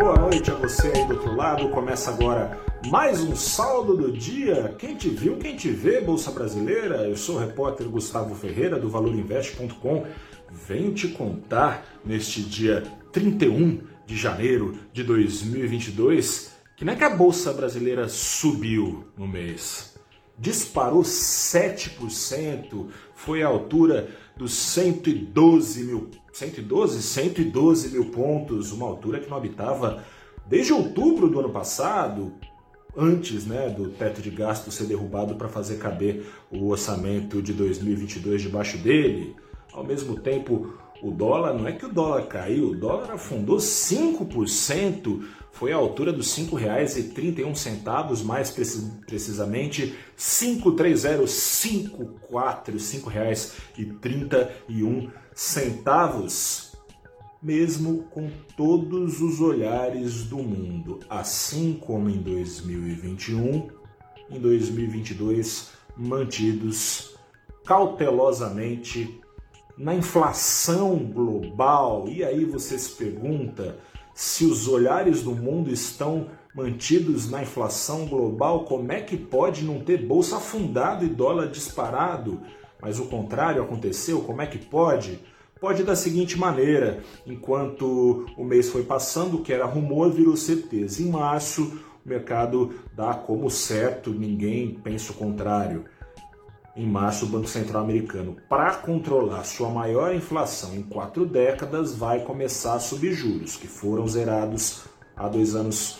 boa noite a você aí do outro lado. Começa agora mais um saldo do dia. Quem te viu, quem te vê, Bolsa Brasileira. Eu sou o repórter Gustavo Ferreira do ValorInvest.com. Venho te contar neste dia 31 de janeiro de 2022 que não é que a Bolsa Brasileira subiu no mês. Disparou 7%, foi à altura dos 112 mil 112, 112 mil pontos, uma altura que não habitava desde outubro do ano passado, antes né, do teto de gasto ser derrubado para fazer caber o orçamento de 2022 debaixo dele. Ao mesmo tempo, o dólar, não é que o dólar caiu, o dólar afundou 5%, foi à altura dos R$ 5,31, mais precisamente R$ 53054, R$ 5,31 centavos, mesmo com todos os olhares do mundo, assim como em 2021, em 2022 mantidos cautelosamente na inflação global. E aí você se pergunta se os olhares do mundo estão mantidos na inflação global, como é que pode não ter bolsa afundado e dólar disparado? Mas o contrário aconteceu, como é que pode? Pode da seguinte maneira: enquanto o mês foi passando, o que era rumor virou certeza. Em março, o mercado dá como certo, ninguém pensa o contrário. Em março, o Banco Central Americano, para controlar sua maior inflação em quatro décadas, vai começar a subir juros, que foram zerados há dois anos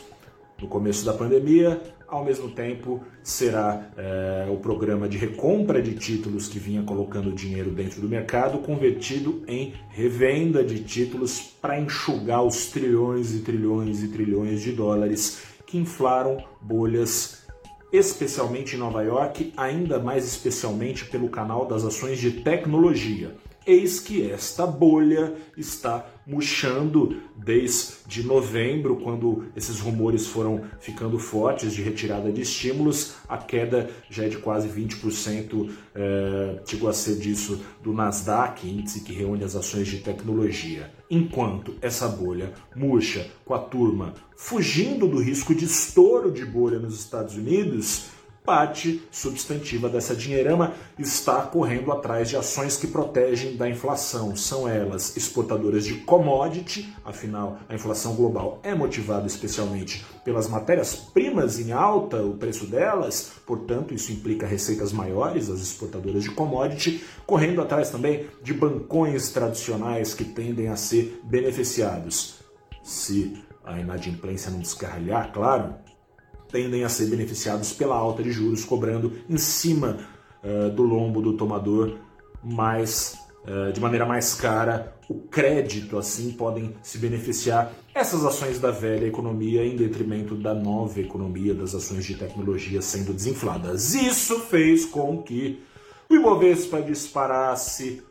no começo da pandemia, ao mesmo tempo, será é, o programa de recompra de títulos que vinha colocando dinheiro dentro do mercado convertido em revenda de títulos para enxugar os trilhões e trilhões e trilhões de dólares que inflaram bolhas, especialmente em Nova York, ainda mais especialmente pelo canal das ações de tecnologia. Eis que esta bolha está murchando desde novembro, quando esses rumores foram ficando fortes de retirada de estímulos. A queda já é de quase 20%, é, chegou a ser disso do Nasdaq, índice que reúne as ações de tecnologia. Enquanto essa bolha murcha com a turma fugindo do risco de estouro de bolha nos Estados Unidos, parte substantiva dessa dinheirama está correndo atrás de ações que protegem da inflação. São elas exportadoras de commodity, afinal, a inflação global é motivada especialmente pelas matérias-primas em alta, o preço delas, portanto, isso implica receitas maiores, as exportadoras de commodity, correndo atrás também de bancões tradicionais que tendem a ser beneficiados. Se a inadimplência não descarrilhar, claro, tendem a ser beneficiados pela alta de juros, cobrando em cima uh, do lombo do tomador mais uh, de maneira mais cara o crédito, assim podem se beneficiar essas ações da velha economia em detrimento da nova economia, das ações de tecnologia sendo desinfladas. Isso fez com que o Ibovespa disparasse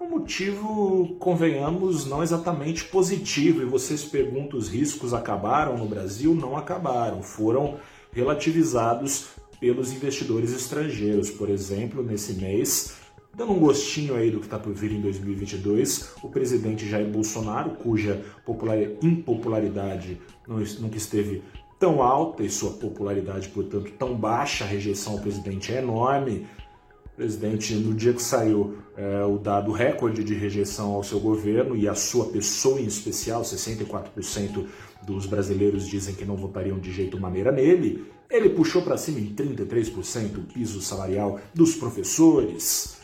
um motivo, convenhamos, não exatamente positivo. E vocês perguntam: os riscos acabaram no Brasil? Não acabaram, foram relativizados pelos investidores estrangeiros. Por exemplo, nesse mês, dando um gostinho aí do que está por vir em 2022, o presidente Jair Bolsonaro, cuja impopularidade nunca esteve tão alta e sua popularidade, portanto, tão baixa, a rejeição ao presidente é enorme presidente, no dia que saiu é, o dado recorde de rejeição ao seu governo e à sua pessoa em especial, 64% dos brasileiros dizem que não votariam de jeito maneira nele, ele puxou para cima em 33% o piso salarial dos professores.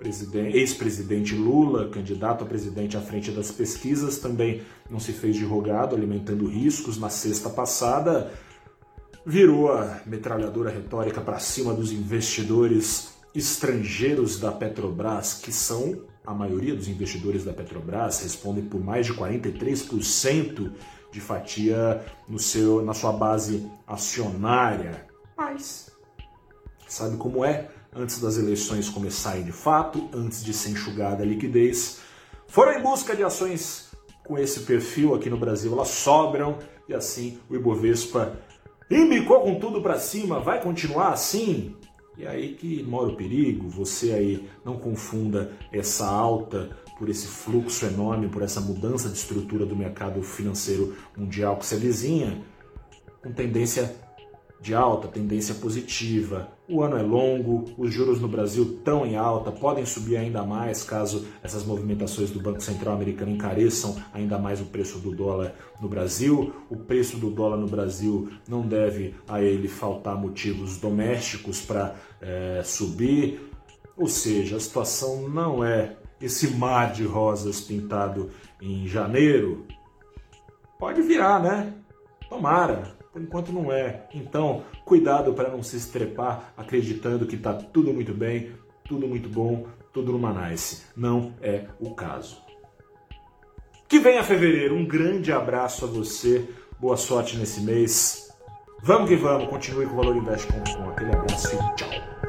Ex-presidente Lula, candidato a presidente à frente das pesquisas, também não se fez de rogado, alimentando riscos. Na sexta passada, virou a metralhadora retórica para cima dos investidores estrangeiros da Petrobras, que são a maioria dos investidores da Petrobras, respondem por mais de 43% de fatia no seu, na sua base acionária. Mas sabe como é? Antes das eleições começarem de fato, antes de ser enxugada a liquidez, foram em busca de ações com esse perfil aqui no Brasil, elas sobram e assim o Ibovespa embicou com tudo para cima, vai continuar assim? E aí que mora o perigo, você aí não confunda essa alta por esse fluxo enorme, por essa mudança de estrutura do mercado financeiro mundial que se avizinha, com tendência de alta, tendência positiva. O ano é longo, os juros no Brasil estão em alta, podem subir ainda mais caso essas movimentações do Banco Central americano encareçam ainda mais o preço do dólar no Brasil. O preço do dólar no Brasil não deve a ele faltar motivos domésticos para é, subir. Ou seja, a situação não é esse mar de rosas pintado em janeiro. Pode virar, né? Tomara, enquanto não é. Então, cuidado para não se estrepar acreditando que está tudo muito bem, tudo muito bom, tudo numa nice. Não é o caso. Que venha fevereiro. Um grande abraço a você. Boa sorte nesse mês. Vamos que vamos. Continue com o Valor Invest com aquele abraço e tchau.